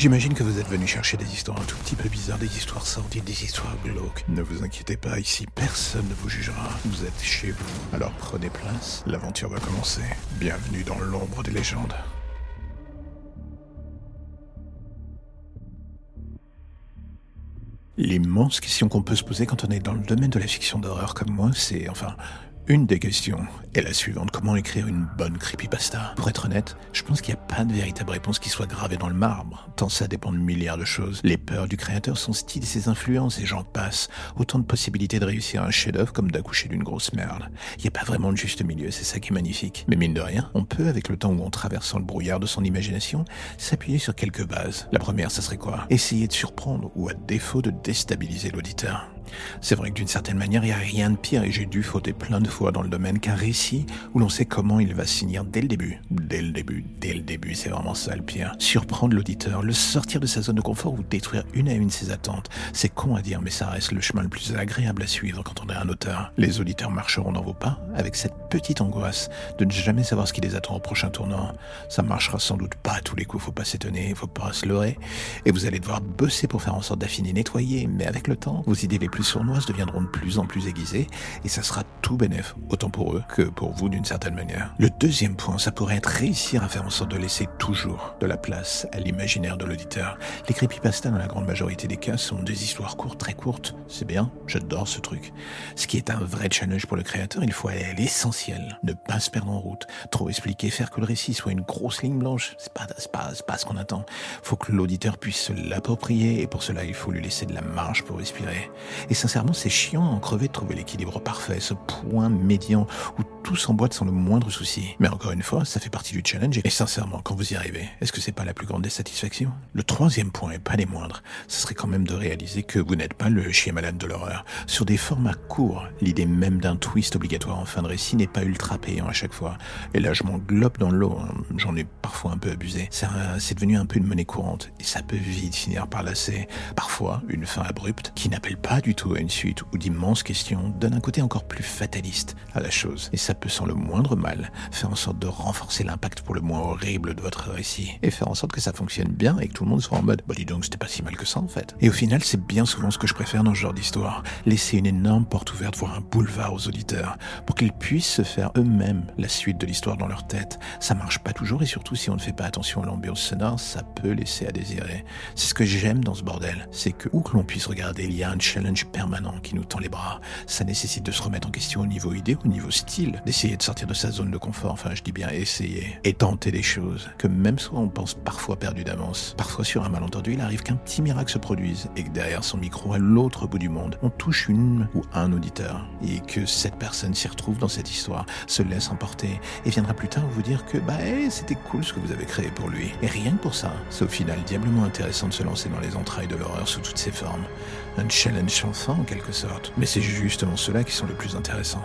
J'imagine que vous êtes venu chercher des histoires un tout petit peu bizarres, des histoires sordides, des histoires glauques. Ne vous inquiétez pas, ici personne ne vous jugera. Vous êtes chez vous. Alors prenez place, l'aventure va commencer. Bienvenue dans l'ombre des légendes. L'immense question qu'on peut se poser quand on est dans le domaine de la fiction d'horreur comme moi, c'est enfin une des questions est la suivante. Comment écrire une bonne creepypasta? Pour être honnête, je pense qu'il n'y a pas de véritable réponse qui soit gravée dans le marbre, tant ça dépend de milliards de choses. Les peurs du créateur, son style et ses influences, et j'en passe. Autant de possibilités de réussir un chef-d'œuvre comme d'accoucher d'une grosse merde. Il n'y a pas vraiment de juste milieu, c'est ça qui est magnifique. Mais mine de rien, on peut, avec le temps où on traverse le brouillard de son imagination, s'appuyer sur quelques bases. La première, ça serait quoi? Essayer de surprendre ou à défaut de déstabiliser l'auditeur. C'est vrai que d'une certaine manière, il n'y a rien de pire et j'ai dû fauter plein de fois dans le domaine qu'un récit où l'on sait comment il va finir dès le début. Dès le début, dès le début, c'est vraiment ça le pire. Surprendre l'auditeur, le sortir de sa zone de confort ou détruire une à une ses attentes. C'est con à dire, mais ça reste le chemin le plus agréable à suivre quand on est un auteur. Les auditeurs marcheront dans vos pas avec cette petite angoisse de ne jamais savoir ce qui les attend au prochain tournant. Ça marchera sans doute pas à tous les coups, faut pas s'étonner, faut pas se leurrer. Et vous allez devoir bosser pour faire en sorte d'affiner, nettoyer, mais avec le temps, vos idées les plus sournoises deviendront de plus en plus aiguisées et ça sera tout bénéf, autant pour eux que pour vous d'une certaine manière. Le deuxième point, ça pourrait être réussir à faire en sorte de laisser toujours de la place à l'imaginaire de l'auditeur. Les creepypasta, dans la grande majorité des cas, sont des histoires courtes, très courtes. C'est bien, j'adore ce truc. Ce qui est un vrai challenge pour le créateur, il faut aller à l'essentiel. Ne pas se perdre en route, trop expliquer, faire que le récit soit une grosse ligne blanche. C'est pas, pas, pas ce qu'on attend. Faut que l'auditeur puisse se l'approprier et pour cela, il faut lui laisser de la marge pour respirer. Et sincèrement, c'est chiant en crever de trouver l'équilibre parfait, ce point médian où tout s'emboîte sans le moindre souci. Mais encore une fois, ça fait partie du challenge et sincèrement, quand vous y arrivez, est-ce que c'est pas la plus grande des satisfactions? Le troisième point, et pas les moindres, ce serait quand même de réaliser que vous n'êtes pas le chien malade de l'horreur. Sur des formats courts, l'idée même d'un twist obligatoire en fin de récit n'est pas ultra payant à chaque fois. Et là, je m'englobe dans l'eau, j'en ai parfois un peu abusé. C'est devenu un peu une monnaie courante et ça peut vite finir par lasser. Parfois, une fin abrupte qui n'appelle pas du tout à une suite ou d'immenses questions donne un côté encore plus fataliste à la chose. Peut sans le moindre mal faire en sorte de renforcer l'impact pour le moins horrible de votre récit et faire en sorte que ça fonctionne bien et que tout le monde soit en mode bah dis donc c'était pas si mal que ça en fait. Et au final c'est bien souvent ce que je préfère dans ce genre d'histoire. Laisser une énorme porte ouverte, voire un boulevard aux auditeurs pour qu'ils puissent se faire eux-mêmes la suite de l'histoire dans leur tête. Ça marche pas toujours et surtout si on ne fait pas attention à l'ambiance sonore, ça peut laisser à désirer. C'est ce que j'aime dans ce bordel, c'est que où que l'on puisse regarder, il y a un challenge permanent qui nous tend les bras. Ça nécessite de se remettre en question au niveau idée, au niveau style, d'essayer de sortir de sa zone de confort, enfin je dis bien essayer, et tenter des choses que même soit on pense parfois perdu d'avance, parfois sur un malentendu, il arrive qu'un petit miracle se produise et que derrière son micro à l'autre bout du monde, on touche une ou un auditeur et que cette personne s'y retrouve dans cette histoire, se laisse emporter et viendra plus tard vous dire que bah eh, c'était cool ce que vous avez créé pour lui. Et rien que pour ça, c'est au final diablement intéressant de se lancer dans les entrailles de l'horreur sous toutes ses formes. Un challenge fin en quelque sorte. Mais c'est justement ceux-là qui sont les plus intéressants.